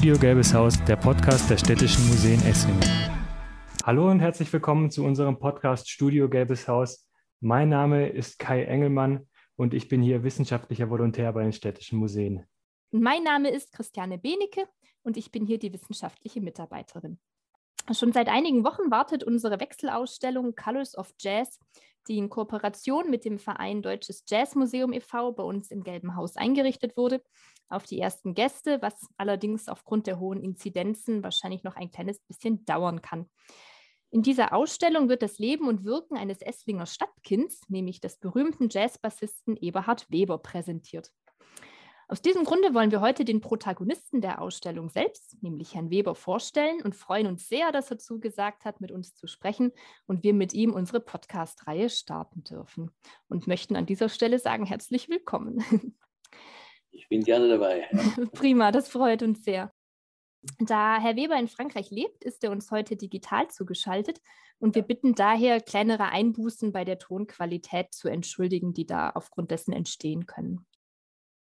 Studio Gelbes Haus, der Podcast der Städtischen Museen Esslingen. Hallo und herzlich willkommen zu unserem Podcast Studio Gelbes Haus. Mein Name ist Kai Engelmann und ich bin hier wissenschaftlicher Volontär bei den Städtischen Museen. Mein Name ist Christiane Benecke und ich bin hier die wissenschaftliche Mitarbeiterin. Schon seit einigen Wochen wartet unsere Wechselausstellung Colors of Jazz, die in Kooperation mit dem Verein Deutsches Jazzmuseum e.V. bei uns im Gelben Haus eingerichtet wurde, auf die ersten Gäste, was allerdings aufgrund der hohen Inzidenzen wahrscheinlich noch ein kleines bisschen dauern kann. In dieser Ausstellung wird das Leben und Wirken eines Esslinger Stadtkinds, nämlich des berühmten Jazzbassisten Eberhard Weber, präsentiert. Aus diesem Grunde wollen wir heute den Protagonisten der Ausstellung selbst, nämlich Herrn Weber, vorstellen und freuen uns sehr, dass er zugesagt hat, mit uns zu sprechen und wir mit ihm unsere Podcast-Reihe starten dürfen. Und möchten an dieser Stelle sagen, herzlich willkommen. Ich bin gerne dabei. Prima, das freut uns sehr. Da Herr Weber in Frankreich lebt, ist er uns heute digital zugeschaltet und wir bitten daher, kleinere Einbußen bei der Tonqualität zu entschuldigen, die da aufgrund dessen entstehen können.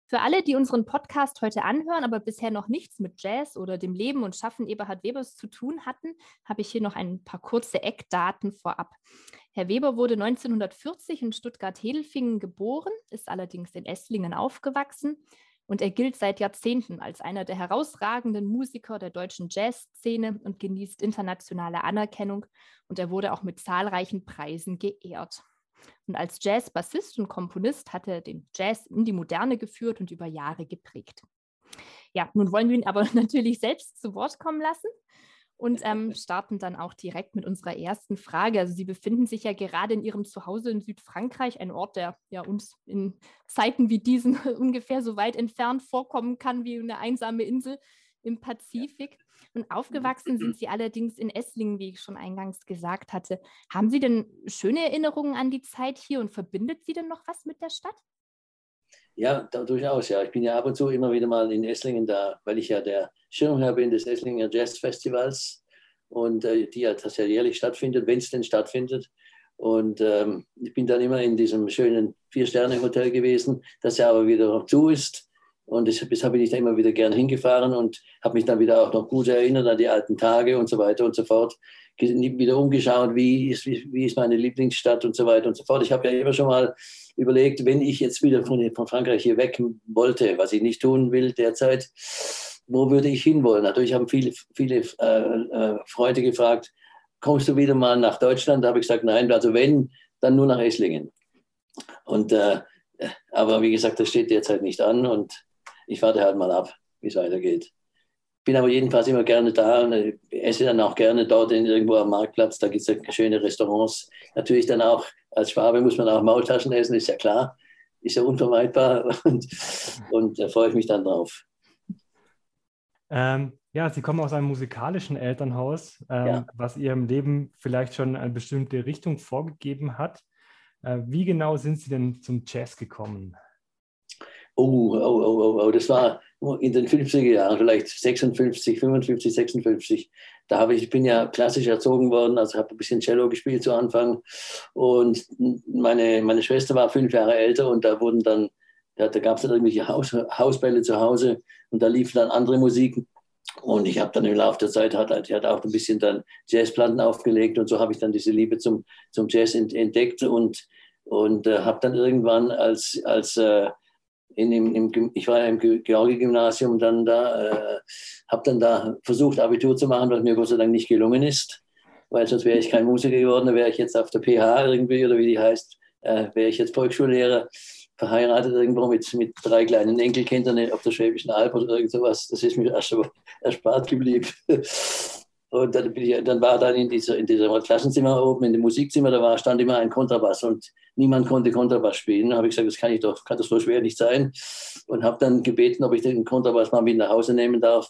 Für alle, die unseren Podcast heute anhören, aber bisher noch nichts mit Jazz oder dem Leben und Schaffen Eberhard Webers zu tun hatten, habe ich hier noch ein paar kurze Eckdaten vorab. Herr Weber wurde 1940 in Stuttgart-Hedelfingen geboren, ist allerdings in Esslingen aufgewachsen und er gilt seit Jahrzehnten als einer der herausragenden Musiker der deutschen Jazzszene und genießt internationale Anerkennung und er wurde auch mit zahlreichen Preisen geehrt. Und als Jazz-Bassist und Komponist hat er den Jazz in die Moderne geführt und über Jahre geprägt. Ja, nun wollen wir ihn aber natürlich selbst zu Wort kommen lassen und ähm, starten dann auch direkt mit unserer ersten Frage. Also Sie befinden sich ja gerade in Ihrem Zuhause in Südfrankreich, ein Ort, der ja uns in Zeiten wie diesen ungefähr so weit entfernt vorkommen kann wie eine einsame Insel im Pazifik. Und aufgewachsen sind Sie allerdings in Esslingen, wie ich schon eingangs gesagt hatte. Haben Sie denn schöne Erinnerungen an die Zeit hier und verbindet Sie denn noch was mit der Stadt? Ja, da, durchaus, ja. Ich bin ja ab und zu immer wieder mal in Esslingen da, weil ich ja der Schirmherr bin des Esslinger Jazz Festivals und äh, die ja, das ja jährlich stattfindet, wenn es denn stattfindet. Und ähm, ich bin dann immer in diesem schönen Vier-Sterne-Hotel gewesen, das ja aber wieder zu ist. Und deshalb, deshalb bin ich da immer wieder gern hingefahren und habe mich dann wieder auch noch gut erinnert an die alten Tage und so weiter und so fort. Wieder umgeschaut, wie ist, wie, ist meine Lieblingsstadt und so weiter und so fort. Ich habe ja immer schon mal überlegt, wenn ich jetzt wieder von, von Frankreich hier weg wollte, was ich nicht tun will derzeit, wo würde ich hinwollen? Natürlich haben viele, viele äh, äh, Freunde gefragt, kommst du wieder mal nach Deutschland? Da habe ich gesagt, nein, also wenn, dann nur nach Esslingen. Und, äh, aber wie gesagt, das steht derzeit nicht an und ich warte halt mal ab, wie es weitergeht. Bin aber jedenfalls immer gerne da und äh, esse dann auch gerne dort in, irgendwo am Marktplatz. Da gibt es ja schöne Restaurants. Natürlich dann auch, als Schwabe muss man auch Maultaschen essen, ist ja klar. Ist ja unvermeidbar und, und da freue ich mich dann drauf. Ähm, ja, Sie kommen aus einem musikalischen Elternhaus, ähm, ja. was Ihrem Leben vielleicht schon eine bestimmte Richtung vorgegeben hat. Äh, wie genau sind Sie denn zum Jazz gekommen? Oh, oh, oh, oh, oh, das war in den 50er Jahren, vielleicht 56, 55, 56. Da habe ich, ich bin ja klassisch erzogen worden, also habe ein bisschen Cello gespielt zu Anfang. Und meine, meine Schwester war fünf Jahre älter und da wurden dann, da, da gab es dann irgendwelche Haus, Hausbälle zu Hause und da liefen dann andere Musiken. Und ich habe dann im Laufe der Zeit, hat, die hat auch ein bisschen dann Jazzplatten aufgelegt und so habe ich dann diese Liebe zum, zum Jazz entdeckt und, und äh, habe dann irgendwann als, als äh, in, im, im, ich war ja im Georgi-Gymnasium dann da, äh, habe dann da versucht, Abitur zu machen, was mir Gott sei Dank nicht gelungen ist, weil sonst wäre ich kein Musiker geworden, wäre ich jetzt auf der PH irgendwie oder wie die heißt, äh, wäre ich jetzt Volksschullehrer, verheiratet irgendwo mit, mit drei kleinen Enkelkindern auf der Schwäbischen Alb oder irgend sowas. Das ist mir erspart geblieben. Und dann, ich, dann war dann in, dieser, in diesem Klassenzimmer oben, in dem Musikzimmer, da war, stand immer ein Kontrabass und niemand konnte Kontrabass spielen. Da habe ich gesagt, das kann ich doch, kann das so schwer nicht sein. Und habe dann gebeten, ob ich den Kontrabass mal mit nach Hause nehmen darf.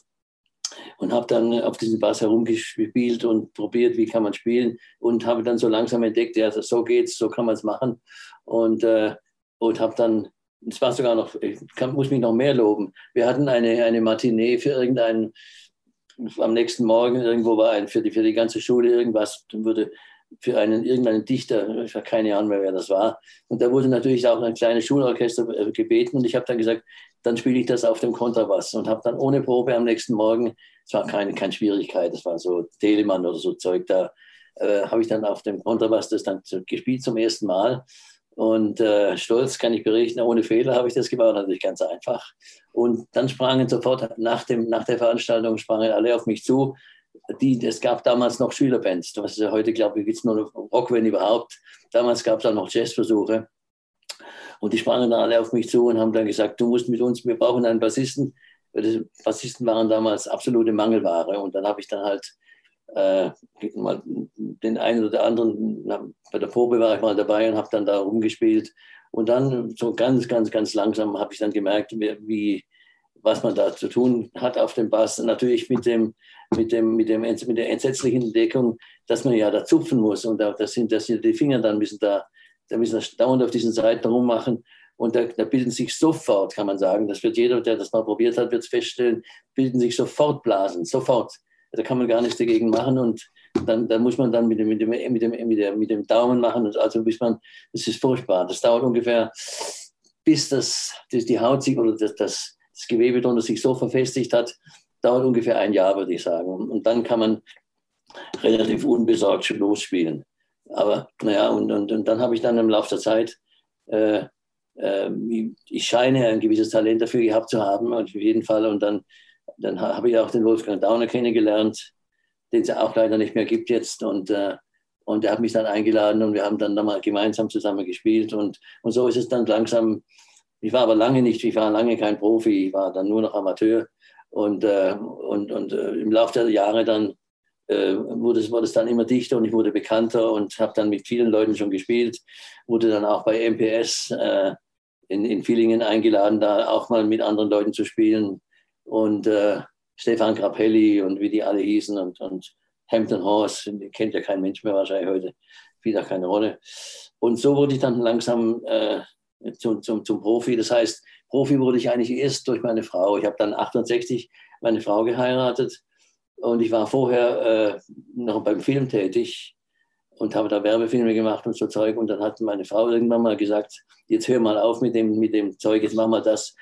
Und habe dann auf diesem Bass herumgespielt und probiert, wie kann man spielen. Und habe dann so langsam entdeckt, ja, so geht's, so kann man es machen. Und, äh, und habe dann es war sogar noch, ich kann, muss mich noch mehr loben. Wir hatten eine, eine Matinee für irgendeinen am nächsten Morgen irgendwo war ein, für, die, für die ganze Schule irgendwas, dann wurde für einen irgendeinen Dichter, ich habe keine Ahnung mehr, wer das war. Und da wurde natürlich auch ein kleines Schulorchester äh, gebeten und ich habe dann gesagt, dann spiele ich das auf dem Kontrabass und habe dann ohne Probe am nächsten Morgen, es war keine, keine Schwierigkeit, das war so Telemann oder so Zeug, da äh, habe ich dann auf dem Kontrabass das dann gespielt zum ersten Mal. Und äh, stolz kann ich berichten, ohne Fehler habe ich das gemacht, natürlich ganz einfach. Und dann sprangen sofort nach, dem, nach der Veranstaltung sprangen alle auf mich zu. Die, es gab damals noch Schülerbands. Was ist ja heute, glaube ich, gibt es nur noch Rock, wenn überhaupt. Damals gab es auch noch Jazzversuche. Und die sprangen dann alle auf mich zu und haben dann gesagt, du musst mit uns, wir brauchen einen Bassisten. Bassisten waren damals absolute Mangelware. Und dann habe ich dann halt äh, den einen oder anderen, bei der Probe war ich mal dabei und habe dann da rumgespielt. Und dann so ganz, ganz, ganz langsam habe ich dann gemerkt, wie, was man da zu tun hat auf dem Bass. Natürlich mit, dem, mit, dem, mit, dem, mit der entsetzlichen Entdeckung, dass man ja da zupfen muss und da, das sind, das sind die Finger dann müssen da da müssen dauernd auf diesen Seiten rummachen. Und da, da, bilden sich sofort, kann man sagen, das wird jeder, der das mal probiert hat, wird es feststellen, bilden sich sofort Blasen, sofort. Da kann man gar nichts dagegen machen und dann, dann muss man dann mit dem, mit, dem, mit, dem, mit, dem, mit dem Daumen machen. Also bis man, das ist furchtbar. Das dauert ungefähr, bis das, das die Haut sich oder das, das, das Gewebe drunter sich so verfestigt hat, dauert ungefähr ein Jahr, würde ich sagen. Und dann kann man relativ unbesorgt schon losspielen. Aber naja, und, und, und dann habe ich dann im Laufe der Zeit, äh, äh, ich scheine ein gewisses Talent dafür gehabt zu haben, auf jeden Fall. Und dann, dann habe ich auch den Wolfgang Dauner kennengelernt, den es ja auch leider nicht mehr gibt jetzt. Und, äh, und er hat mich dann eingeladen und wir haben dann nochmal gemeinsam zusammen gespielt. Und, und so ist es dann langsam. Ich war aber lange nicht, ich war lange kein Profi, ich war dann nur noch Amateur. Und, äh, und, und äh, im Laufe der Jahre dann äh, wurde, es, wurde es dann immer dichter und ich wurde bekannter und habe dann mit vielen Leuten schon gespielt, wurde dann auch bei MPS äh, in, in Villingen eingeladen, da auch mal mit anderen Leuten zu spielen und äh, Stefan Grappelli und wie die alle hießen und, und Hampton Horse, kennt ja kein Mensch mehr wahrscheinlich heute, spielt auch keine Rolle. Und so wurde ich dann langsam äh, zum, zum, zum Profi. Das heißt, Profi wurde ich eigentlich erst durch meine Frau. Ich habe dann 68 meine Frau geheiratet und ich war vorher äh, noch beim Film tätig und habe da Werbefilme gemacht und so Zeug. Und dann hat meine Frau irgendwann mal gesagt, jetzt hör mal auf mit dem, mit dem Zeug, jetzt mach mal das.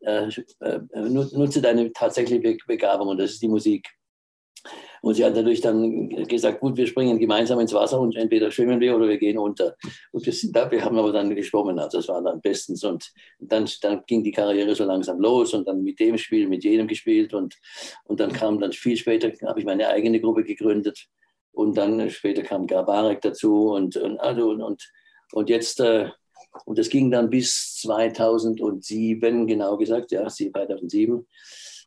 Äh, äh, nutze deine tatsächliche Begabung und das ist die Musik. Und sie hat natürlich dann gesagt, gut, wir springen gemeinsam ins Wasser und entweder schwimmen wir oder wir gehen unter. Und wir, sind da, wir haben aber dann geschwommen, also das war dann bestens. Und dann, dann ging die Karriere so langsam los und dann mit dem Spiel, mit jedem gespielt. Und, und dann kam dann viel später, habe ich meine eigene Gruppe gegründet. Und dann später kam Garbarek dazu und, und, also, und, und, und jetzt, äh, und das ging dann bis 2007, genau gesagt, ja, 2007,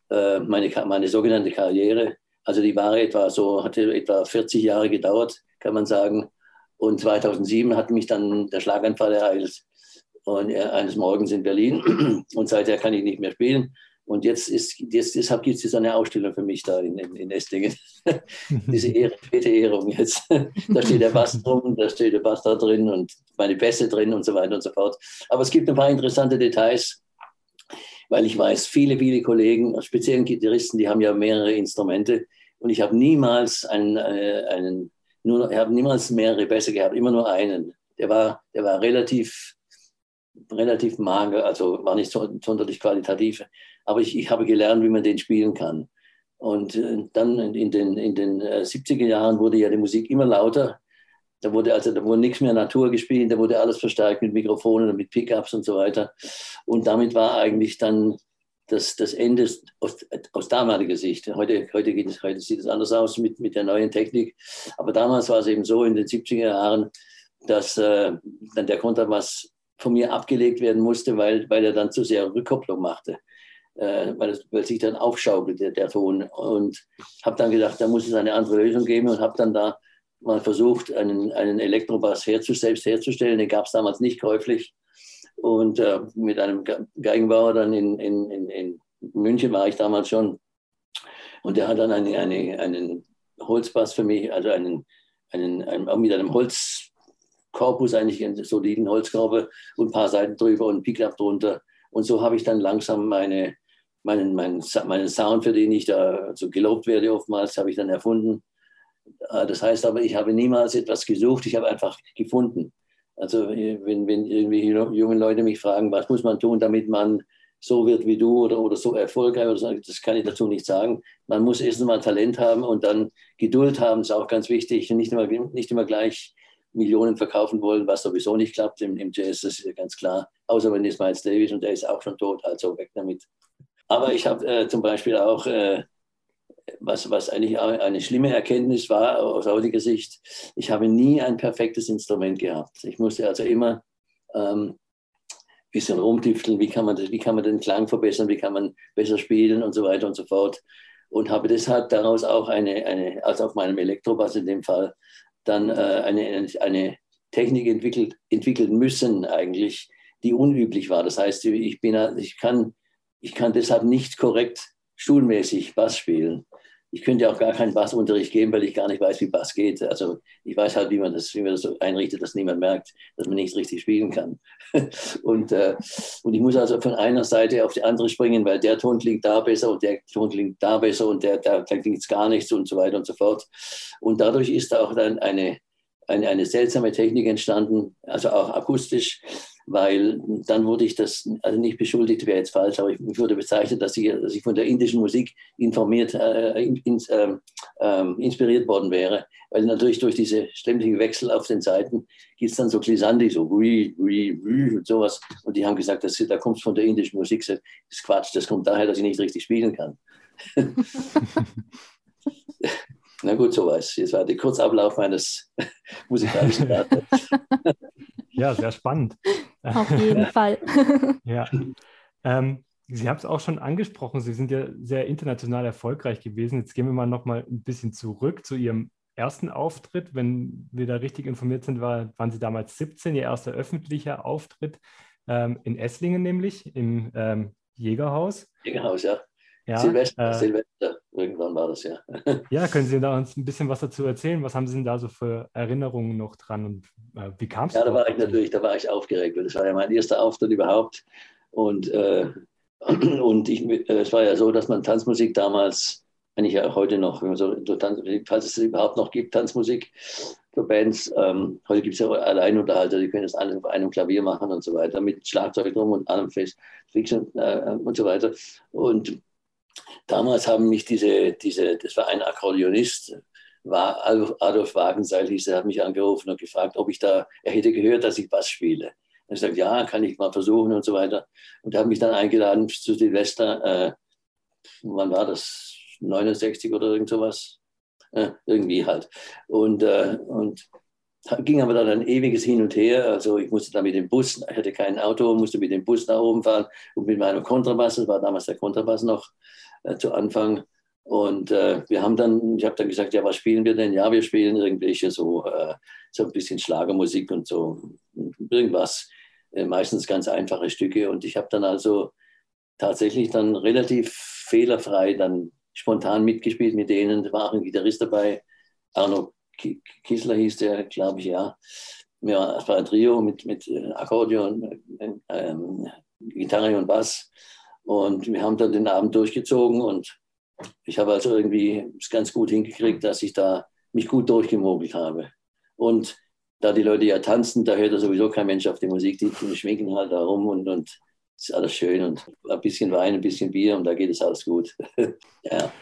äh, meine, meine sogenannte Karriere also die war etwa so, hatte etwa 40 Jahre gedauert, kann man sagen. Und 2007 hat mich dann der Schlaganfall ereilt und eines Morgens in Berlin. Und seither kann ich nicht mehr spielen. Und jetzt ist, jetzt, deshalb gibt es jetzt eine Ausstellung für mich da in, in, in Esslingen. Diese Ehre, späte Ehrung jetzt. da steht der Bass drum, da steht der Bass da drin und meine Bässe drin und so weiter und so fort. Aber es gibt ein paar interessante Details, weil ich weiß, viele, viele Kollegen, speziell Gitarristen, die haben ja mehrere Instrumente und ich habe niemals einen, äh, einen nur, ich habe niemals mehrere Bässe gehabt, immer nur einen. Der war, der war relativ, relativ mager, also war nicht so, sonderlich qualitativ, aber ich, ich habe gelernt, wie man den spielen kann. Und äh, dann in den, in den 70er äh, Jahren wurde ja die Musik immer lauter. Da wurde also da wurde nichts mehr Natur gespielt, da wurde alles verstärkt mit Mikrofonen und mit Pickups und so weiter. Und damit war eigentlich dann das, das Ende aus, aus damaliger Sicht. Heute, heute, geht es, heute sieht es anders aus mit, mit der neuen Technik. Aber damals war es eben so in den 70er Jahren, dass äh, dann der Kontrabass von mir abgelegt werden musste, weil, weil er dann zu sehr Rückkopplung machte. Äh, weil, es, weil sich dann aufschaukelte, der Ton. Und habe dann gedacht, da muss es eine andere Lösung geben und habe dann da mal versucht, einen, einen Elektrobass herzu, selbst herzustellen. Den gab es damals nicht käuflich. Und äh, mit einem Geigenbauer dann in, in, in, in, München war ich damals schon. Und der hat dann eine, eine, einen Holzbass für mich, also einen, einen, einen auch mit einem Holzkorpus, eigentlich einen soliden Holzkorbe und ein paar Seiten drüber und Pickup drunter. Und so habe ich dann langsam meine, meinen, meinen, meinen Sound, für den ich da so gelobt werde oftmals, habe ich dann erfunden. Äh, das heißt aber, ich habe niemals etwas gesucht, ich habe einfach gefunden. Also wenn, wenn irgendwie junge Leute mich fragen, was muss man tun, damit man so wird wie du oder, oder so erfolgreich oder so, das kann ich dazu nicht sagen. Man muss erst einmal Talent haben und dann Geduld haben, ist auch ganz wichtig. Nicht immer, nicht immer gleich Millionen verkaufen wollen, was sowieso nicht klappt im, im Jazz, das ist ja ganz klar. Außer wenn es Miles Davis und der ist auch schon tot, also weg damit. Aber ich habe äh, zum Beispiel auch, äh, was, was eigentlich eine schlimme Erkenntnis war aus heutiger Sicht, ich habe nie ein perfektes Instrument gehabt. Ich musste also immer ähm, bisschen rumtüfteln, wie kann, man das, wie kann man den Klang verbessern, wie kann man besser spielen und so weiter und so fort. Und habe deshalb daraus auch eine, eine also auf meinem Elektrobass in dem Fall, dann äh, eine, eine Technik entwickelt, entwickeln müssen eigentlich, die unüblich war. Das heißt, ich, bin, ich, kann, ich kann deshalb nicht korrekt schulmäßig Bass spielen. Ich könnte auch gar keinen Bassunterricht geben, weil ich gar nicht weiß, wie Bass geht. Also ich weiß halt, wie man das, wie man das so einrichtet, dass niemand merkt, dass man nicht richtig spielen kann. und, äh, und ich muss also von einer Seite auf die andere springen, weil der Ton klingt da besser und der Ton klingt da besser und der, da, da klingt gar nichts und so weiter und so fort. Und dadurch ist auch dann eine, eine, eine seltsame Technik entstanden, also auch akustisch, weil dann wurde ich das, also nicht beschuldigt, wäre jetzt falsch, aber ich wurde bezeichnet, dass ich, dass ich von der indischen Musik informiert, äh, in, äh, äh, inspiriert worden wäre, weil natürlich durch diese ständigen Wechsel auf den Seiten gibt es dann so Glissandi, so wie, wie, wie und sowas. Und die haben gesagt, das, da kommt es von der indischen Musik. Das ist Quatsch, das kommt daher, dass ich nicht richtig spielen kann. Na gut, sowas. Jetzt war der Kurzablauf meines musikalischen Datens. Ja, sehr spannend. Auf jeden Fall. ja. Ähm, Sie haben es auch schon angesprochen, Sie sind ja sehr international erfolgreich gewesen. Jetzt gehen wir mal noch mal ein bisschen zurück zu Ihrem ersten Auftritt. Wenn wir da richtig informiert sind, war, waren Sie damals 17, Ihr erster öffentlicher Auftritt ähm, in Esslingen nämlich, im ähm, Jägerhaus. Jägerhaus, ja. Ja, Silvester, äh, Silvester, irgendwann war das ja. ja, können Sie da uns ein bisschen was dazu erzählen? Was haben Sie denn da so für Erinnerungen noch dran und äh, wie kam es? Ja, da war ich natürlich, da war ich aufgeregt, weil das war ja mein erster Auftritt überhaupt. Und, äh, und ich, äh, es war ja so, dass man Tanzmusik damals, wenn ich ja heute noch, wenn man so, so Tanzmusik, falls es überhaupt noch gibt, Tanzmusik für Bands, ähm, heute gibt es ja Alleinunterhalter, die können das alles auf einem Klavier machen und so weiter, mit Schlagzeug drum und allem Fest, Fiction äh, und so weiter. Und Damals haben mich diese, diese das war ein Akkordeonist, war Adolf Wagenseil hieß, er hat mich angerufen und gefragt, ob ich da, er hätte gehört, dass ich Bass spiele. Und ich sagte, ja, kann ich mal versuchen und so weiter. Und er hat mich dann eingeladen zu Silvester, äh, wann war das? 69 oder irgend sowas? Äh, irgendwie halt. Und, äh, und ging aber dann ein ewiges Hin und Her. Also ich musste dann mit dem Bus, ich hatte kein Auto, musste mit dem Bus nach oben fahren und mit meinem Kontrabass, das war damals der Kontrabass noch äh, zu Anfang. Und äh, wir haben dann, ich habe dann gesagt, ja, was spielen wir denn? Ja, wir spielen irgendwelche so, äh, so ein bisschen Schlagermusik und so irgendwas. Äh, meistens ganz einfache Stücke. Und ich habe dann also tatsächlich dann relativ fehlerfrei dann spontan mitgespielt mit denen. Da war auch ein Gitarrist dabei, Arno Kissler hieß der, glaube ich, ja. Ja, es war ein Trio mit, mit äh, Akkordeon, äh, ähm, Gitarre und Bass. Und wir haben dann den Abend durchgezogen und ich habe also irgendwie es ganz gut hingekriegt, dass ich da mich gut durchgemogelt habe. Und da die Leute ja tanzen, da hört ja sowieso kein Mensch auf die Musik, die, die schminken halt da rum und, und ist alles schön und ein bisschen Wein, ein bisschen Bier und da geht es alles gut. ja.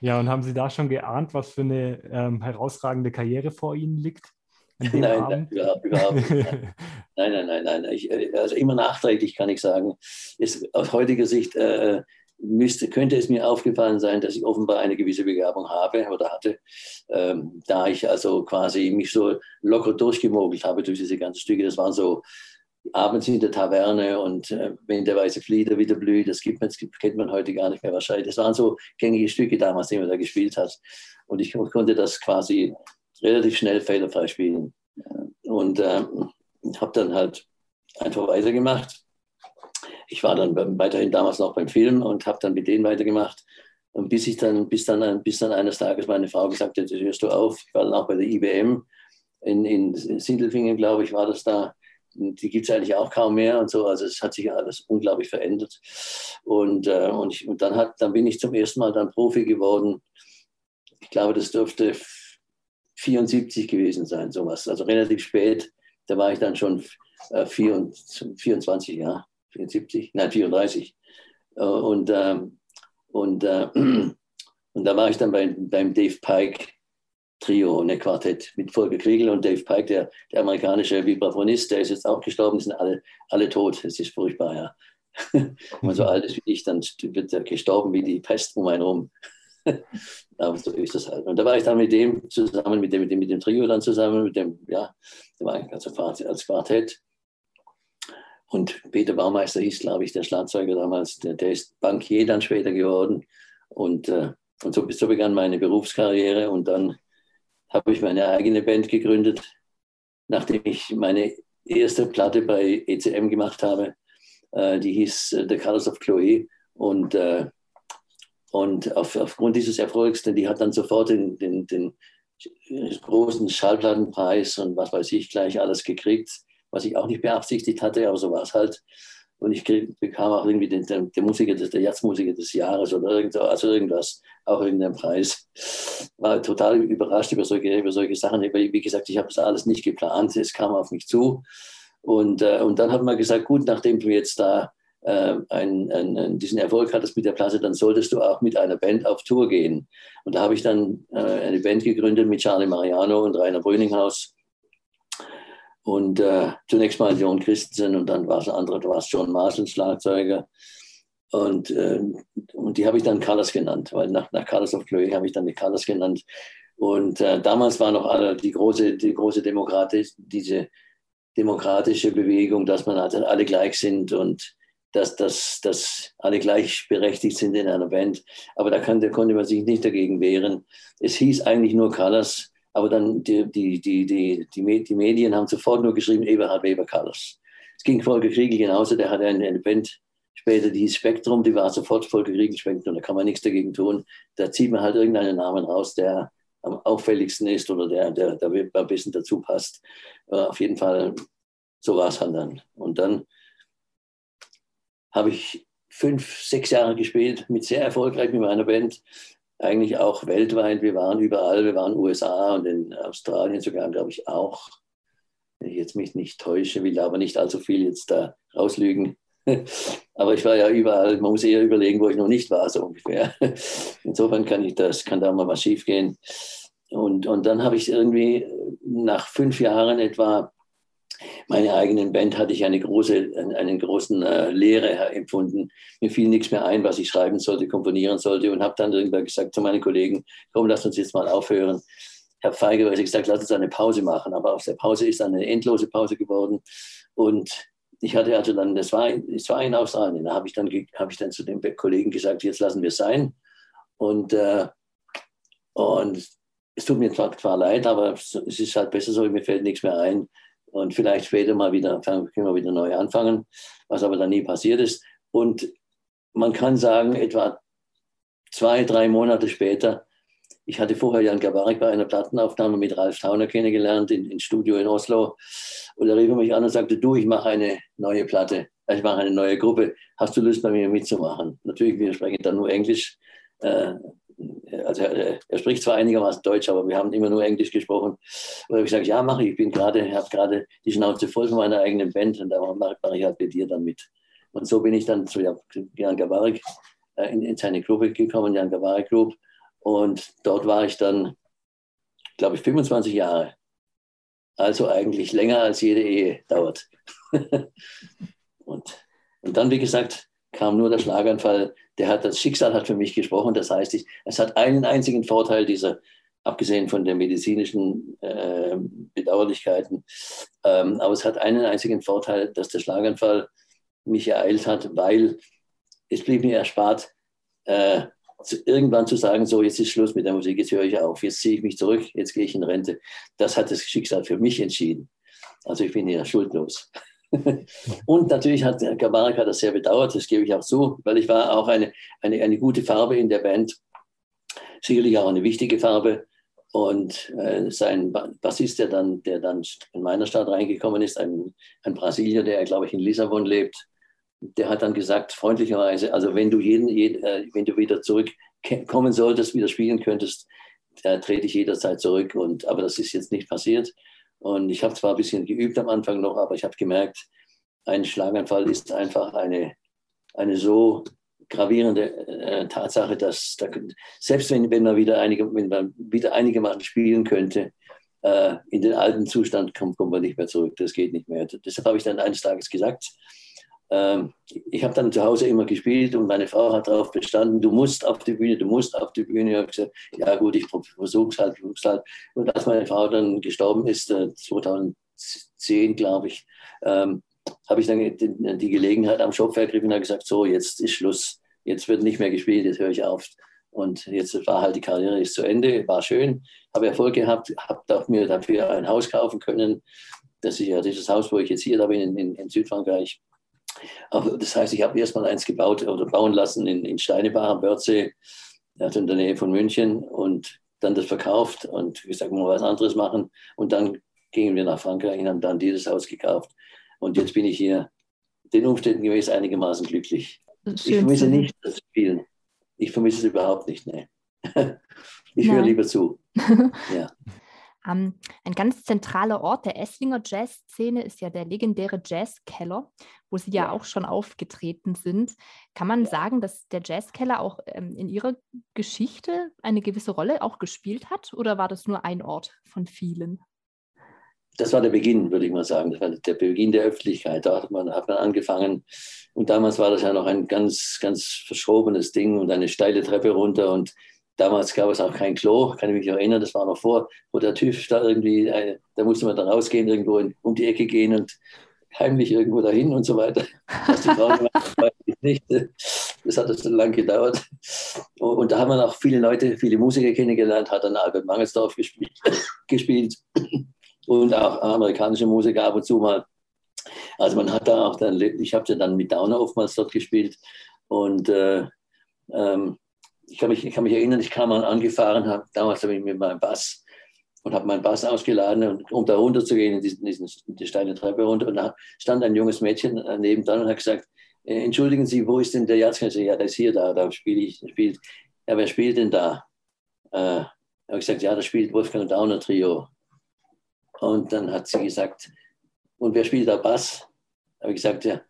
Ja, und haben Sie da schon geahnt, was für eine ähm, herausragende Karriere vor Ihnen liegt? Nein, nein, überhaupt, überhaupt nicht. Nein, nein, nein, nein. Ich, äh, also immer nachträglich kann ich sagen, ist, aus heutiger Sicht äh, müsste, könnte es mir aufgefallen sein, dass ich offenbar eine gewisse Begabung habe oder hatte, ähm, da ich also quasi mich so locker durchgemogelt habe durch diese ganzen Stücke. Das waren so abends in der Taverne und äh, wenn der weiße Flieder wieder blüht, das, gibt man, das kennt man heute gar nicht mehr wahrscheinlich. Das waren so gängige Stücke damals, die man da gespielt hat. Und ich konnte das quasi relativ schnell fehlerfrei spielen. Und äh, habe dann halt einfach weitergemacht. Ich war dann weiterhin damals noch beim Film und habe dann mit denen weitergemacht. Und bis ich dann, bis dann, bis dann eines Tages meine Frau gesagt hat, hörst du auf. Ich war dann auch bei der IBM in, in Sindelfingen, glaube ich, war das da die gibt es eigentlich auch kaum mehr und so. Also es hat sich alles unglaublich verändert. Und, äh, und, ich, und dann, hat, dann bin ich zum ersten Mal dann Profi geworden. Ich glaube, das dürfte 74 gewesen sein, sowas. Also relativ spät. Da war ich dann schon äh, 24, ja, 74, nein, 34. Äh, und, äh, und, äh, und da war ich dann bei, beim Dave Pike Trio, ne Quartett mit Volker Kriegel und Dave Pike, der, der amerikanische Vibraphonist, der ist jetzt auch gestorben, sind alle, alle tot. Es ist furchtbar, ja. Wenn man so alt ist wie ich, dann wird er gestorben wie die Pest um einen rum. Aber so ist das halt. Und da war ich dann mit dem zusammen, mit dem, mit dem, mit dem Trio dann zusammen, mit dem, ja, der war also als Quartett. Und Peter Baumeister hieß, glaube ich, der Schlagzeuger damals, der, der ist Bankier dann später geworden. Und, äh, und so, so begann meine Berufskarriere. Und dann habe ich meine eigene Band gegründet, nachdem ich meine erste Platte bei ECM gemacht habe. Äh, die hieß äh, The Colors of Chloe. Und, äh, und auf, aufgrund dieses Erfolgs, denn die hat dann sofort den, den, den großen Schallplattenpreis und was weiß ich gleich alles gekriegt, was ich auch nicht beabsichtigt hatte, aber so war es halt. Und ich bekam auch irgendwie den, den, den Musiker, des, der Jazzmusiker des Jahres oder irgend, also irgendwas, auch irgendeinen Preis. War total überrascht über solche, über solche Sachen. Wie gesagt, ich habe das alles nicht geplant. Es kam auf mich zu. Und, äh, und dann hat man gesagt, gut, nachdem du jetzt da äh, einen, einen, diesen Erfolg hattest mit der Platte, dann solltest du auch mit einer Band auf Tour gehen. Und da habe ich dann äh, eine Band gegründet mit Charlie Mariano und Rainer Brüninghaus und äh, zunächst mal John Christensen und dann war es andere, war es John Marshall, Schlagzeuger. Und, äh, und die habe ich dann Colors genannt, weil nach, nach Colors of Chloe habe ich dann die Colors genannt. Und äh, damals war noch alle, die große, die große Demokratie, diese demokratische Bewegung, dass man also alle gleich sind und dass, dass, dass alle gleichberechtigt sind in einer Band. Aber da konnte, konnte man sich nicht dagegen wehren. Es hieß eigentlich nur Colors aber dann die, die, die, die, die, Medien haben sofort nur geschrieben, Eberhard Weber Carlos. Es ging Volker Kriegel genauso, der hatte eine, eine Band später, die hieß Spektrum, die war sofort Volker Kriegel Spektrum, da kann man nichts dagegen tun. Da zieht man halt irgendeinen Namen raus, der am auffälligsten ist oder der, der, der ein bisschen dazu passt. Äh, auf jeden Fall, so war es halt dann. Und dann habe ich fünf, sechs Jahre gespielt, mit sehr erfolgreich mit meiner Band eigentlich auch weltweit. Wir waren überall, wir waren USA und in Australien sogar, glaube ich, auch. Wenn ich jetzt mich nicht täusche, will aber nicht allzu viel jetzt da rauslügen. Aber ich war ja überall, man muss eher überlegen, wo ich noch nicht war, so ungefähr. Insofern kann ich das, kann da mal was schief gehen. Und, und dann habe ich irgendwie nach fünf Jahren etwa meine eigenen Band hatte ich eine große, einen großen äh, Lehre empfunden. Mir fiel nichts mehr ein, was ich schreiben sollte, komponieren sollte und habe dann irgendwann gesagt zu meinen Kollegen, komm, lass uns jetzt mal aufhören. Ich habe feigerweise gesagt, lass uns eine Pause machen. Aber aus der Pause ist eine endlose Pause geworden. Und ich hatte also dann, das war, das war in Australien, da habe ich, dann, hab ich dann zu den Kollegen gesagt, jetzt lassen wir es sein. Und, äh, und es tut mir zwar leid, aber es ist halt besser so, mir fällt nichts mehr ein und vielleicht später mal wieder, können wir wieder neu anfangen, was aber dann nie passiert ist. Und man kann sagen, etwa zwei, drei Monate später, ich hatte vorher Jan Gabarik bei einer Plattenaufnahme mit Ralf Tauner kennengelernt, in, in Studio in Oslo. Und er rief mich an und sagte, du, ich mache eine neue Platte, ich mache eine neue Gruppe, hast du Lust bei mir mitzumachen? Natürlich, wir sprechen dann nur Englisch. Äh, also er, er, spricht zwar einigermaßen Deutsch, aber wir haben immer nur Englisch gesprochen. Und ich gesagt, ja, mache ich. Ich bin gerade, habe gerade die Schnauze voll von meiner eigenen Band und da mache mach ich halt mit dir dann mit. Und so bin ich dann zu Jan Gabarik äh, in, in, seine Gruppe gekommen, Jan Gabarik Group. Und dort war ich dann, glaube ich, 25 Jahre. Also eigentlich länger als jede Ehe dauert. und, und dann, wie gesagt, kam nur der Schlaganfall der hat, das Schicksal hat für mich gesprochen. Das heißt, ich, es hat einen einzigen Vorteil, dieser, abgesehen von den medizinischen äh, Bedauerlichkeiten, ähm, aber es hat einen einzigen Vorteil, dass der Schlaganfall mich ereilt hat, weil es blieb mir erspart, äh, zu, irgendwann zu sagen, so jetzt ist Schluss mit der Musik, jetzt höre ich auf, jetzt ziehe ich mich zurück, jetzt gehe ich in Rente. Das hat das Schicksal für mich entschieden. Also ich bin ja schuldlos. Und natürlich hat Gabarek das sehr bedauert, das gebe ich auch zu, weil ich war auch eine, eine, eine gute Farbe in der Band, sicherlich auch eine wichtige Farbe. Und äh, sein Bassist, der dann, der dann in meiner Stadt reingekommen ist, ein, ein Brasilier, der, glaube ich, in Lissabon lebt, der hat dann gesagt, freundlicherweise, also wenn du, jeden, jeden äh, wenn du wieder zurückkommen solltest, wieder spielen könntest, da trete ich jederzeit zurück. Und, aber das ist jetzt nicht passiert. Und ich habe zwar ein bisschen geübt am Anfang noch, aber ich habe gemerkt, ein Schlaganfall ist einfach eine, eine so gravierende äh, Tatsache, dass da, selbst wenn, wenn, man wieder einige, wenn man wieder einigermaßen spielen könnte, äh, in den alten Zustand kommt, kommt man nicht mehr zurück. Das geht nicht mehr. Deshalb habe ich dann eines Tages gesagt, ich habe dann zu Hause immer gespielt und meine Frau hat darauf bestanden, du musst auf die Bühne, du musst auf die Bühne. Ich habe gesagt, ja gut, ich versuche es halt, versuch's halt. Und als meine Frau dann gestorben ist, äh, 2010, glaube ich, ähm, habe ich dann die, die, Gelegenheit am Shop ergriffen und gesagt, so, jetzt ist Schluss, jetzt wird nicht mehr gespielt, jetzt höre ich auf. Und jetzt war halt die Karriere ist zu Ende, war schön, habe Erfolg gehabt, habe mir dafür ein Haus kaufen können. Das ist ja dieses Haus, wo ich jetzt hier da bin, in, in, in Südfrankreich. Aber das heißt, ich habe erstmal eins gebaut oder bauen lassen in, in Steinebach am Bördsee, also in der Nähe von München und dann das verkauft und gesagt, mal was anderes machen. Und dann gingen wir nach Frankreich und haben dann dieses Haus gekauft. Und jetzt bin ich hier den Umständen gemäß einigermaßen glücklich. Ich vermisse nicht das Spielen. Ich vermisse es überhaupt nicht. Nee. Ich höre lieber zu. ja. Um, ein ganz zentraler Ort der Esslinger Jazzszene ist ja der legendäre Jazzkeller, wo Sie ja, ja auch schon aufgetreten sind. Kann man ja. sagen, dass der Jazzkeller auch ähm, in Ihrer Geschichte eine gewisse Rolle auch gespielt hat oder war das nur ein Ort von vielen? Das war der Beginn, würde ich mal sagen. Das war der Beginn der Öffentlichkeit. Da hat man, hat man angefangen. Und damals war das ja noch ein ganz, ganz verschobenes Ding und eine steile Treppe runter und Damals gab es auch kein Klo, kann ich mich erinnern, das war noch vor, wo der TÜV da irgendwie, äh, da musste man dann rausgehen, irgendwo in, um die Ecke gehen und heimlich irgendwo dahin und so weiter. Was die Frauen gemacht nicht. Das hat so lange gedauert. Und da haben wir auch viele Leute, viele Musiker kennengelernt, hat dann Albert Mangelsdorf gespielt, gespielt und auch amerikanische Musiker ab und zu mal. Also man hat da auch dann, ich habe ja dann mit Downer oftmals dort gespielt und äh, ähm, ich kann, mich, ich kann mich erinnern, ich kam mal angefahren, hab, damals habe ich mit meinem Bass und habe meinen Bass ausgeladen, und, um da runter zu gehen, in, diesen, in die steile Treppe runter. Und da stand ein junges Mädchen neben dran und hat gesagt, äh, entschuldigen Sie, wo ist denn der Jazzknecht? Ja, der ist hier da, da spiele ich. Spielt. Ja, wer spielt denn da? Äh, habe ich gesagt, ja, da spielt Wolfgang Downer Trio. Und dann hat sie gesagt, und wer spielt da Bass? Habe ich gesagt, ja,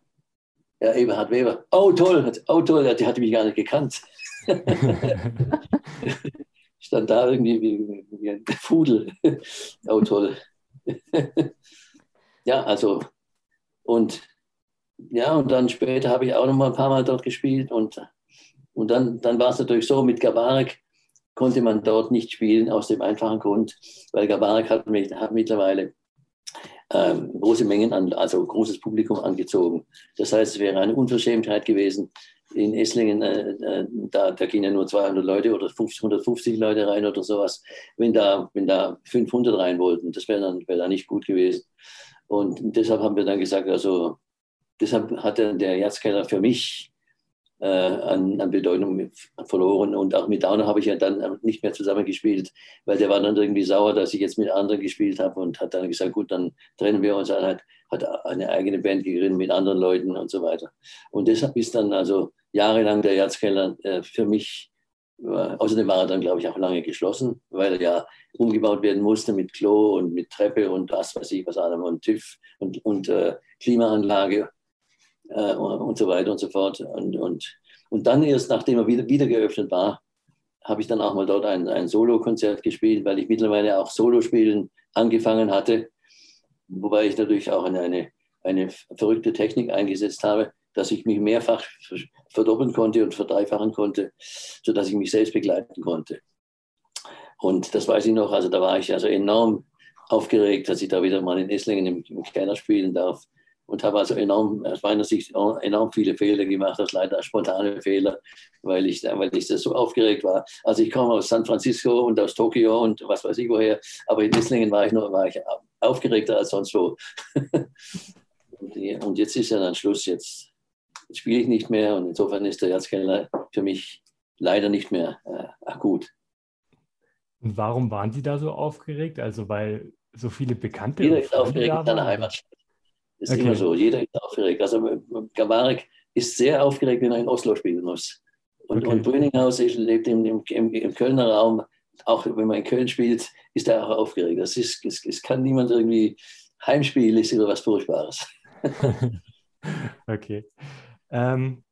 ja, Eberhard Weber. Oh, toll, oh, toll, die hatte mich gar nicht gekannt. Stand da irgendwie wie, wie ein Pudel. oh, toll. ja, also, und ja, und dann später habe ich auch noch mal ein paar Mal dort gespielt und, und dann, dann war es natürlich so, mit Gabarek konnte man dort nicht spielen, aus dem einfachen Grund, weil Gabarek hat, hat mittlerweile ähm, große Mengen an, also großes Publikum angezogen. Das heißt, es wäre eine Unverschämtheit gewesen, in Esslingen, äh, äh, da, da gehen ja nur 200 Leute oder 50, 150 Leute rein oder sowas, wenn da, wenn da 500 rein wollten. Das wäre dann, wär dann nicht gut gewesen. Und deshalb haben wir dann gesagt, also deshalb hat der Jazzkeller für mich äh, an, an, Bedeutung verloren. Und auch mit Downer habe ich ja dann nicht mehr zusammengespielt, weil der war dann irgendwie sauer, dass ich jetzt mit anderen gespielt habe und hat dann gesagt, gut, dann trennen wir uns. Er hat, hat eine eigene Band gegründet mit anderen Leuten und so weiter. Und deshalb ist dann also jahrelang der Erzkeller äh, für mich, äh, außerdem war er dann, glaube ich, auch lange geschlossen, weil er ja umgebaut werden musste mit Klo und mit Treppe und was weiß ich, was allem und TÜV und, und äh, Klimaanlage äh, und so weiter und so fort. Und, und, und dann erst, nachdem er wieder, wieder geöffnet war, habe ich dann auch mal dort ein, ein Solo-Konzert gespielt, weil ich mittlerweile auch Solo-Spielen angefangen hatte, wobei ich natürlich auch eine, eine, eine verrückte Technik eingesetzt habe, dass ich mich mehrfach verdoppeln konnte und verdreifachen konnte, sodass ich mich selbst begleiten konnte. Und das weiß ich noch, also da war ich also enorm aufgeregt, dass ich da wieder mal in Esslingen im, im Keller spielen darf und habe also enorm, aus meiner Sicht enorm viele Fehler gemacht, das leider spontane Fehler, weil ich, weil ich das so aufgeregt war. Also ich komme aus San Francisco und aus Tokio und was weiß ich woher, aber in Esslingen war ich noch war ich aufgeregter als sonst wo. und jetzt ist ja dann Schluss, jetzt spiele ich nicht mehr und insofern ist der Erzkeller für mich leider nicht mehr äh, akut. Und warum waren Sie da so aufgeregt? Also weil so viele Bekannte. Jeder ist aufgeregt in seiner Heimatstadt. Das ist okay. immer so. Jeder ist aufgeregt. Also Gawarek ist sehr aufgeregt, wenn er in Oslo spielen muss. Und, okay. und Brüninghaus lebt im, im, im, im, Kölner Raum. Auch wenn man in Köln spielt, ist er auch aufgeregt. Das ist, es, es kann niemand irgendwie Heimspiel ist immer was Furchtbares. okay. Ähm,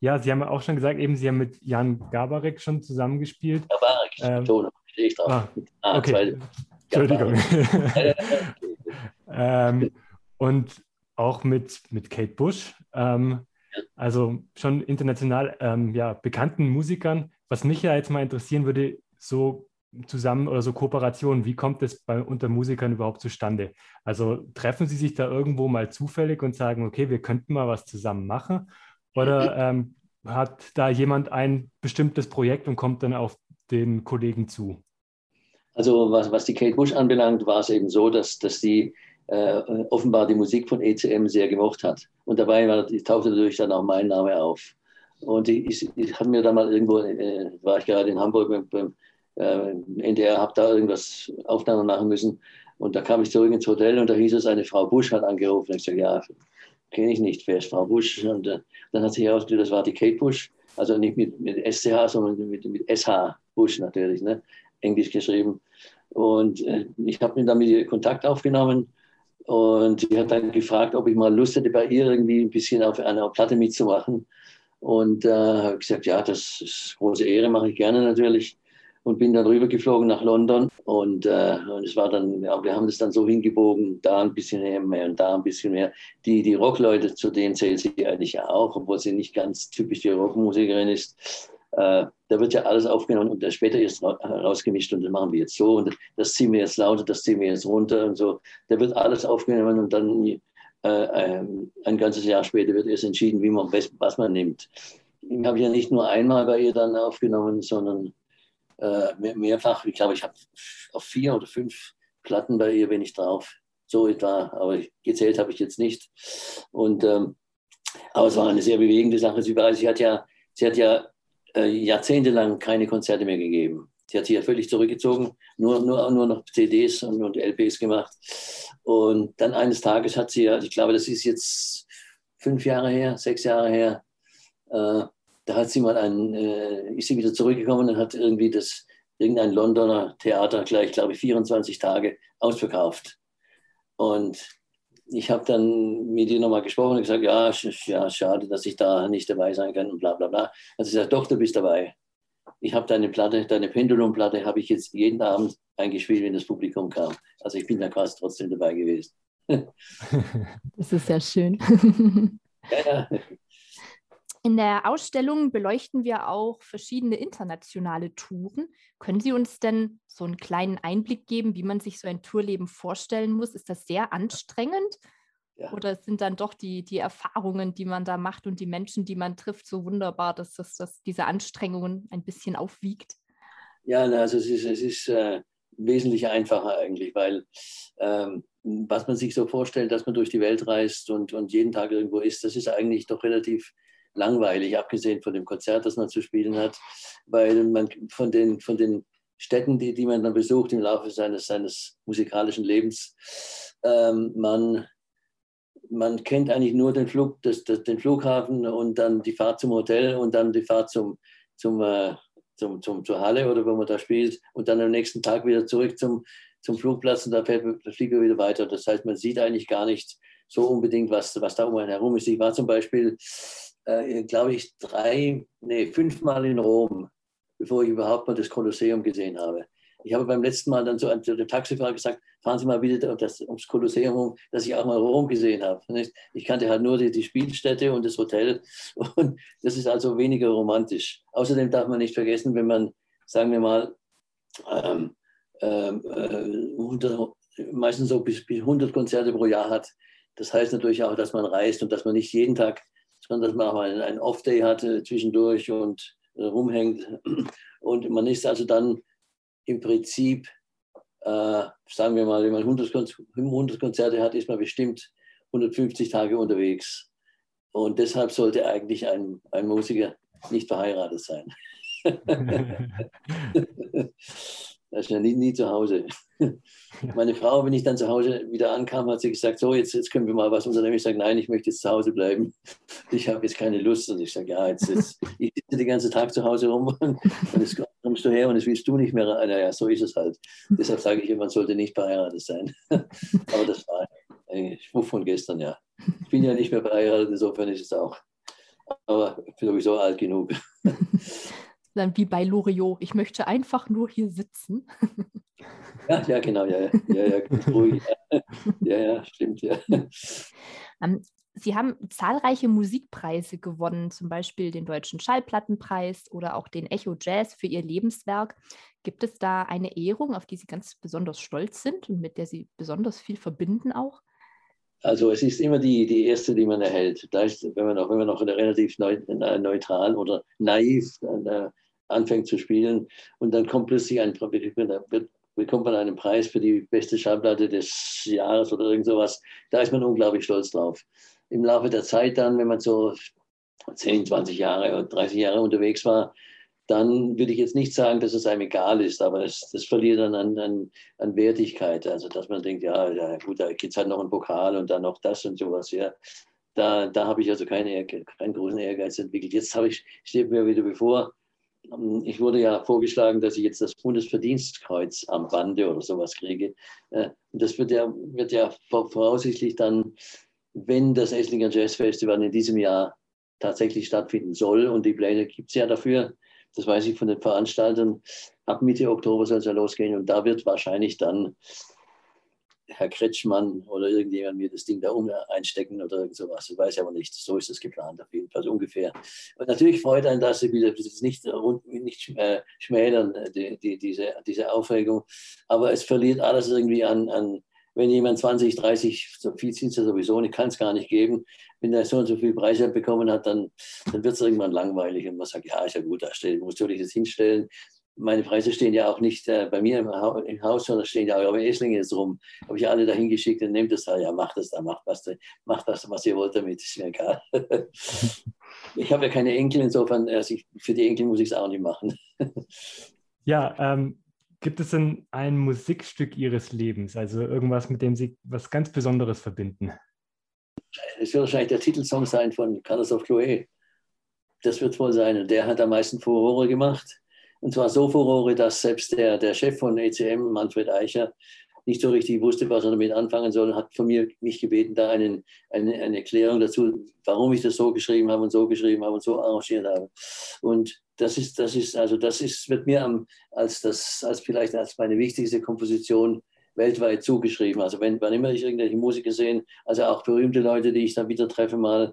ja, Sie haben auch schon gesagt, eben Sie haben mit Jan Gabarek schon zusammengespielt. Gabarek, ähm, stehe ich drauf. Ah, ah, okay. Entschuldigung. ähm, und auch mit, mit Kate Bush, ähm, also schon international ähm, ja, bekannten Musikern. Was mich ja jetzt mal interessieren würde, so zusammen oder so Kooperationen, wie kommt es bei, unter Musikern überhaupt zustande? Also treffen Sie sich da irgendwo mal zufällig und sagen, okay, wir könnten mal was zusammen machen? Oder ähm, hat da jemand ein bestimmtes Projekt und kommt dann auf den Kollegen zu? Also was, was die Kate Bush anbelangt, war es eben so, dass, dass sie äh, offenbar die Musik von ECM sehr gemocht hat. Und dabei war, tauchte natürlich dann auch mein Name auf. Und ich, ich, ich hatte mir da mal irgendwo, äh, war ich gerade in Hamburg beim, beim äh, NDR, habe da irgendwas Aufnahmen machen müssen. Und da kam ich zurück ins Hotel und da hieß es, eine Frau Bush hat angerufen. Und ich sagte, ja, kenne ich nicht, wer ist Frau Bush? Und äh, dann hat sich herausgestellt, das war die Kate Bush. Also nicht mit, mit SCH, sondern mit, mit SH Bush natürlich, ne? Englisch geschrieben. Und äh, ich habe mir dann mit ihr Kontakt aufgenommen und sie hat dann gefragt, ob ich mal Lust hätte, bei ihr irgendwie ein bisschen auf einer Platte mitzumachen. Und äh, habe gesagt, ja, das ist große Ehre, mache ich gerne natürlich. Und bin dann rübergeflogen nach London. Und, äh, und es war dann, ja, wir haben das dann so hingebogen, da ein bisschen mehr und da ein bisschen mehr. Die, die Rockleute, zu denen zählt sie eigentlich auch, obwohl sie nicht ganz typisch die Rockmusikerin ist. Äh, da wird ja alles aufgenommen und später ist rausgemischt und das machen wir jetzt so und das ziehen wir jetzt lauter, das ziehen wir jetzt runter und so. Da wird alles aufgenommen und dann äh, ähm, ein ganzes Jahr später wird erst entschieden, wie man was man nimmt. Ich habe ja nicht nur einmal bei ihr dann aufgenommen, sondern äh, mehrfach. Ich glaube, ich habe auf vier oder fünf Platten bei ihr bin ich drauf. So etwa, aber gezählt habe ich jetzt nicht. Und ähm, aber es war eine sehr bewegende Sache. Sie, war, sie hat ja, sie hat ja äh, jahrzehntelang keine Konzerte mehr gegeben. Sie hat sich ja völlig zurückgezogen, nur, nur, nur noch CDs und, und LPs gemacht. Und dann eines Tages hat sie ja, ich glaube, das ist jetzt fünf Jahre her, sechs Jahre her, äh, da hat sie mal ein, äh, ist sie wieder zurückgekommen und hat irgendwie das, irgendein Londoner Theater gleich, glaube ich, 24 Tage ausverkauft. Und ich habe dann mit ihr nochmal gesprochen und gesagt, ja, ja, schade, dass ich da nicht dabei sein kann und bla bla bla. Also sie sagt, doch, du bist dabei. Ich habe deine Platte, deine Pendulumplatte habe ich jetzt jeden Abend eingespielt, wenn das Publikum kam. Also ich bin da quasi trotzdem dabei gewesen. das ist sehr schön. ja, ja. In der Ausstellung beleuchten wir auch verschiedene internationale Touren. Können Sie uns denn so einen kleinen Einblick geben, wie man sich so ein Tourleben vorstellen muss? Ist das sehr anstrengend? Ja. Oder sind dann doch die, die Erfahrungen, die man da macht und die Menschen, die man trifft, so wunderbar, dass das, dass diese Anstrengungen ein bisschen aufwiegt? Ja, also es ist, es ist äh, wesentlich einfacher eigentlich, weil ähm, was man sich so vorstellt, dass man durch die Welt reist und, und jeden Tag irgendwo ist, das ist eigentlich doch relativ langweilig, abgesehen von dem Konzert, das man zu spielen hat, weil man von den, von den Städten, die, die man dann besucht im Laufe seines, seines musikalischen Lebens, ähm, man, man kennt eigentlich nur den, Flug, das, das, den Flughafen und dann die Fahrt zum Hotel und dann die Fahrt zum, zum, äh, zum, zum, zur Halle oder wo man da spielt und dann am nächsten Tag wieder zurück zum, zum Flugplatz und da, fährt, da fliegt wieder weiter. Das heißt, man sieht eigentlich gar nicht so unbedingt, was, was da um einen herum ist. Ich war zum Beispiel äh, glaube ich, drei, nee, fünfmal in Rom, bevor ich überhaupt mal das Kolosseum gesehen habe. Ich habe beim letzten Mal dann so dem Taxifahrer gesagt, fahren Sie mal wieder das, ums Kolosseum um, dass ich auch mal Rom gesehen habe. Ich kannte halt nur die, die, Spielstätte und das Hotel und das ist also weniger romantisch. Außerdem darf man nicht vergessen, wenn man, sagen wir mal, ähm, ähm, äh, 100, meistens so bis, bis 100 Konzerte pro Jahr hat. Das heißt natürlich auch, dass man reist und dass man nicht jeden Tag sondern dass man auch mal einen Off-Day hatte zwischendurch und äh, rumhängt. Und man ist also dann im Prinzip, äh, sagen wir mal, wenn man 100, Konzerte hat, ist man bestimmt 150 Tage unterwegs. Und deshalb sollte eigentlich ein, ein Musiker nicht verheiratet sein. Er ist ja nie, nie zu Hause. Meine Frau, wenn ich dann zu Hause wieder ankam, hat sie gesagt, so, jetzt, jetzt können wir mal was unternehmen. Ich sage, nein, ich möchte jetzt zu Hause bleiben. Ich habe jetzt keine Lust. Und ich sage, ja, jetzt, jetzt ich sitze den ganzen Tag zu Hause rum und jetzt kommst du her und das willst du nicht mehr. Naja, so ist es halt. Deshalb sage ich, man sollte nicht verheiratet sein. Aber das war ein Spruch von gestern, ja. Ich bin ja nicht mehr verheiratet, insofern ist es auch. Aber ich bin sowieso alt genug. Dann wie bei Loriot, ich möchte einfach nur hier sitzen. Ja, ja, genau, ja, ja, ja, ruhig. Ja, ja, stimmt, ja. Ähm, Sie haben zahlreiche Musikpreise gewonnen, zum Beispiel den Deutschen Schallplattenpreis oder auch den Echo Jazz für Ihr Lebenswerk. Gibt es da eine Ehrung, auf die Sie ganz besonders stolz sind und mit der Sie besonders viel verbinden auch? Also es ist immer die, die erste, die man erhält. Da ist, wenn man noch, wenn man noch relativ neutral oder naiv äh, anfängt zu spielen und dann kommt plötzlich ein, bekommt man einen Preis für die beste Schallplatte des Jahres oder irgend sowas. Da ist man unglaublich stolz drauf. Im Laufe der Zeit dann, wenn man so 10, 20 Jahre oder 30 Jahre unterwegs war, dann würde ich jetzt nicht sagen, dass es einem egal ist, aber das, das verliert dann an, an, an, Wertigkeit. Also, dass man denkt, ja, ja gut, da gibt es halt noch einen Pokal und dann noch das und sowas. Ja. Da, da habe ich also keine, keinen großen Ehrgeiz entwickelt. Jetzt habe ich, steht mir wieder bevor, ich wurde ja vorgeschlagen, dass ich jetzt das Bundesverdienstkreuz am Bande oder sowas kriege. Äh, das wird ja, wird ja voraussichtlich dann, wenn das Esslinger Jazz Festival in diesem Jahr tatsächlich stattfinden soll und die Pläne gibt es ja dafür, das weiß ich von den Veranstaltern, ab Mitte Oktober soll es ja losgehen und da wird wahrscheinlich dann Herr Kretschmann oder irgendjemand mir das Ding da um einstecken oder irgend sowas. Ich weiß aber nicht. So ist es geplant, auf jeden Fall ungefähr. Und natürlich freut einen das, ich will das nicht, nicht äh, schmälern, äh, die, die, diese, diese Aufregung. Aber es verliert alles irgendwie an, an wenn jemand 20, 30, so viel sind es ja sowieso nicht, kann es gar nicht geben. Wenn er so und so viel Preise bekommen hat, dann, dann wird es irgendwann langweilig und man sagt, ja, ist ja gut, da muss dich jetzt hinstellen meine Preise stehen ja auch nicht äh, bei mir im, ha im, Haus, sondern stehen ja auch bei Esslingen jetzt rum. Habe ich alle dahin geschickt und nehmt das da, ja, macht das da, macht was, macht das, was ihr wollt damit, ist mir egal. ich habe ja keine Enkel, insofern, also ich, für die Enkel muss ich es auch nicht machen. ja, ähm, gibt es denn ein Musikstück Ihres Lebens, also irgendwas, mit dem Sie was ganz Besonderes verbinden? Es wird wahrscheinlich der Titelsong sein von Carlos of Chloe. Das wird wohl sein. Und der hat am meisten Furore gemacht. Und zwar so Furore, dass selbst der, der Chef von ECM, Manfred Eicher, nicht so richtig wusste, was er damit anfangen soll, und hat von mir mich gebeten, da einen, eine, eine Erklärung dazu, warum ich das so geschrieben habe und so geschrieben habe und so arrangiert habe. Und das ist, das ist, also das ist, wird mir am, als das, als vielleicht als meine wichtigste Komposition weltweit zugeschrieben. Also wenn, wann immer ich irgendwelche Musiker sehe, also auch berühmte Leute, die ich dann wieder treffe mal,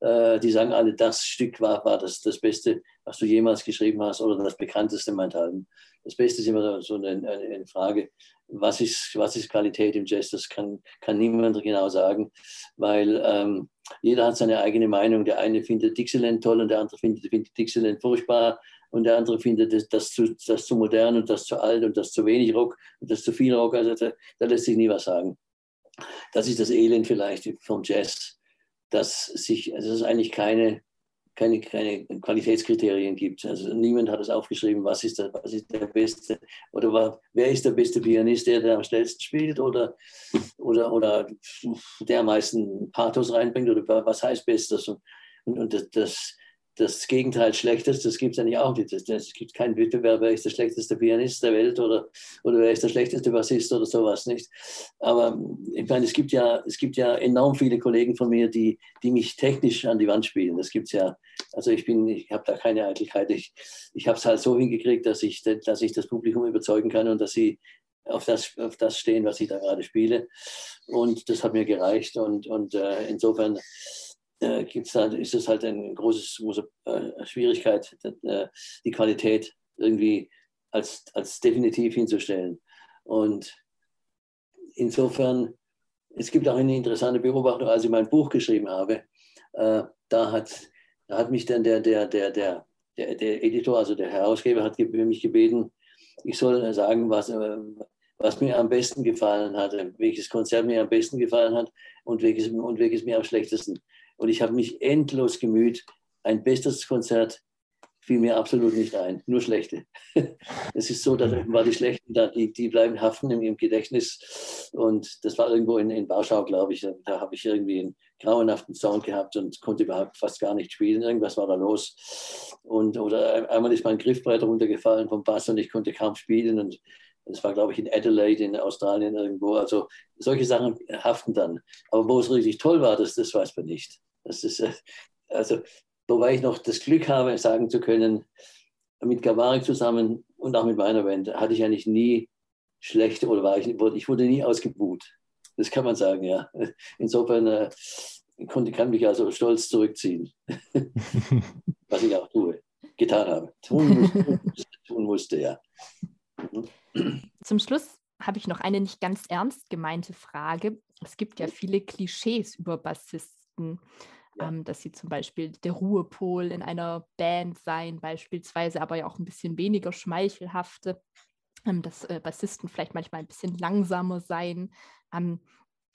äh, die sagen alle, das Stück war, war das, das Beste, was du jemals geschrieben hast oder das bekannteste meinethalben. Das Beste ist immer so eine, eine, eine, Frage, was ist, was ist Qualität im Jazz? Das kann, kann niemand genau sagen, weil ähm, jeder hat seine eigene Meinung. Der eine findet Dixieland toll und der andere findet, findet Dixieland furchtbar und der andere findet das, das, zu, das zu modern und das zu alt und das zu wenig Rock und das zu viel Rock. Also da, da lässt sich nie was sagen. Das ist das Elend vielleicht vom Jazz, dass sich, also es eigentlich keine, keine, keine Qualitätskriterien gibt. Also niemand hat es aufgeschrieben, was ist, der, was ist der Beste oder wer ist der beste Pianist, der, der am schnellsten spielt oder, oder, oder der am meisten Pathos reinbringt oder was heißt Bestes. Und, und, das das Gegenteil Schlechtes, das gibt es eigentlich auch nicht. Es gibt keinen Wettbewerb, wer ist der schlechteste Pianist der Welt oder, oder wer ist der schlechteste Bassist oder sowas nicht. Aber ich meine, es gibt ja, es gibt ja enorm viele Kollegen von mir, die, die mich technisch an die Wand spielen. Das gibt es ja. Also ich bin, ich habe da keine Eitelkeit. Ich, ich habe es halt so hingekriegt, dass ich, dass ich das Publikum überzeugen kann und dass sie auf das, auf das stehen, was ich da gerade spiele. Und das hat mir gereicht. Und, und äh, insofern äh, gibt's halt, ist es halt eine große, äh, Schwierigkeit, äh, die Qualität irgendwie als, als definitiv hinzustellen. Und insofern, es gibt auch eine interessante Beobachtung, als ich mein Buch geschrieben habe, äh, da, hat, da hat mich dann der, der, der, der, der, der Editor, also der Herausgeber, hat mich gebeten, ich soll sagen, was, äh, was mir am besten gefallen hat, welches Konzert mir am besten gefallen hat und welches, und welches mir am schlechtesten. Und ich habe mich endlos gemüht. Ein bestes Konzert fiel mir absolut nicht ein, nur schlechte. Es ist so, dass war die schlechten, die, die bleiben haften im, im Gedächtnis. Und das war irgendwo in, in Warschau, glaube ich. Da habe ich irgendwie einen grauenhaften Sound gehabt und konnte überhaupt fast gar nicht spielen. Irgendwas war da los. Und, oder einmal ist mein Griffbrett runtergefallen vom Bass und ich konnte kaum spielen. Und Das war, glaube ich, in Adelaide in Australien irgendwo. Also solche Sachen haften dann. Aber wo es richtig toll war, das, das weiß man nicht. Das ist, äh, also, wobei ich noch das Glück habe, sagen zu können, mit Gavarik zusammen und auch mit meiner Band hatte ich eigentlich nie schlechte oder war ich, ich wurde nie ausgebuht. Das kann man sagen, ja. Insofern äh, konnte, kann mich also stolz zurückziehen, was ich auch tue, getan habe. Tun musste, tun musste ja. Zum Schluss habe ich noch eine nicht ganz ernst gemeinte Frage. Es gibt ja viele Klischees über Bassisten, ja. ähm, dass sie zum Beispiel der Ruhepol in einer Band seien, beispielsweise, aber ja auch ein bisschen weniger schmeichelhafte, ähm, dass äh, Bassisten vielleicht manchmal ein bisschen langsamer seien. Ähm,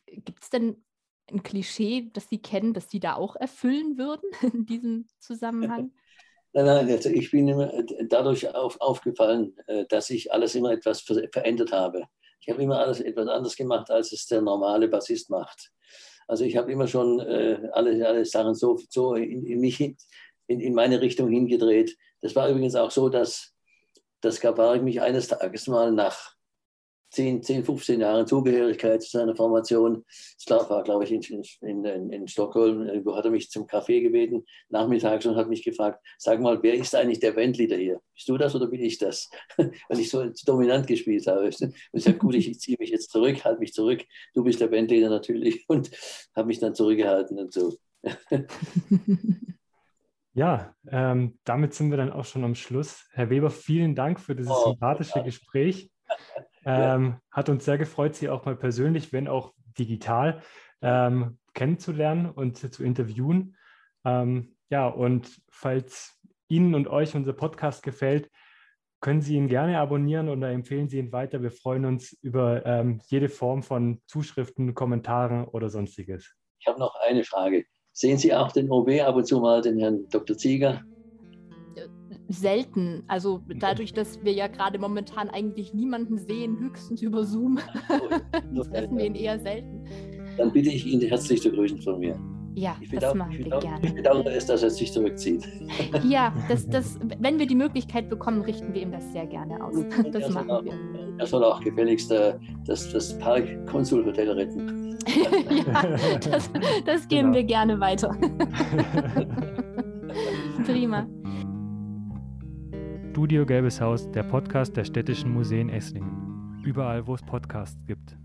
gibt es denn ein Klischee, das Sie kennen, das Sie da auch erfüllen würden in diesem Zusammenhang? Nein, nein, also ich bin immer dadurch auf, aufgefallen, äh, dass ich alles immer etwas verändert habe. Ich habe immer alles etwas anders gemacht, als es der normale Bassist macht. Also ich habe immer schon äh, alle, alle Sachen so, so in, in mich, in, in meine Richtung hingedreht. Das war übrigens auch so, dass, dass Gabarik mich eines Tages mal nach 10, 10, 15 Jahren Zugehörigkeit zu seiner Formation. Das war, glaube ich, in, in, in, Stockholm. Irgendwo hat er mich zum Café gebeten, nachmittags, und hat mich gefragt, sag mal, wer ist eigentlich der Bandleader hier? Bist du das oder bin ich das? Weil ich so dominant gespielt habe. Und ich sage, gut, ich ziehe mich jetzt zurück, halte mich zurück. Du bist der Bandleader natürlich. Und habe mich dann zurückgehalten und so. Ja, ähm, damit sind wir dann auch schon am Schluss. Herr Weber, vielen Dank für dieses oh, sympathische ja. Gespräch. Ähm, hat uns sehr gefreut, Sie auch mal persönlich, wenn auch digital, ähm, kennenzulernen und zu interviewen. Ähm, ja, und falls Ihnen und euch unser Podcast gefällt, können Sie ihn gerne abonnieren oder empfehlen Sie ihn weiter. Wir freuen uns über ähm, jede Form von Zuschriften, Kommentaren oder sonstiges. Ich habe noch eine Frage. Sehen Sie auch den OB ab und zu mal, den Herrn Dr. Zieger? Selten. Also dadurch, dass wir ja gerade momentan eigentlich niemanden sehen, höchstens über Zoom, treffen wir ihn eher selten. Dann bitte ich ihn herzlich zu grüßen von mir. Ja, das machen wir gerne. Ich bedauere es, dass er sich zurückzieht. Ja, das, das, wenn wir die Möglichkeit bekommen, richten wir ihm das sehr gerne aus. Das machen auch, wir. Er soll auch gefälligst äh, das, das Park-Konsul-Hotel retten. ja, das, das geben genau. wir gerne weiter. Prima. Studio Gelbes Haus, der Podcast der Städtischen Museen Esslingen. Überall, wo es Podcasts gibt.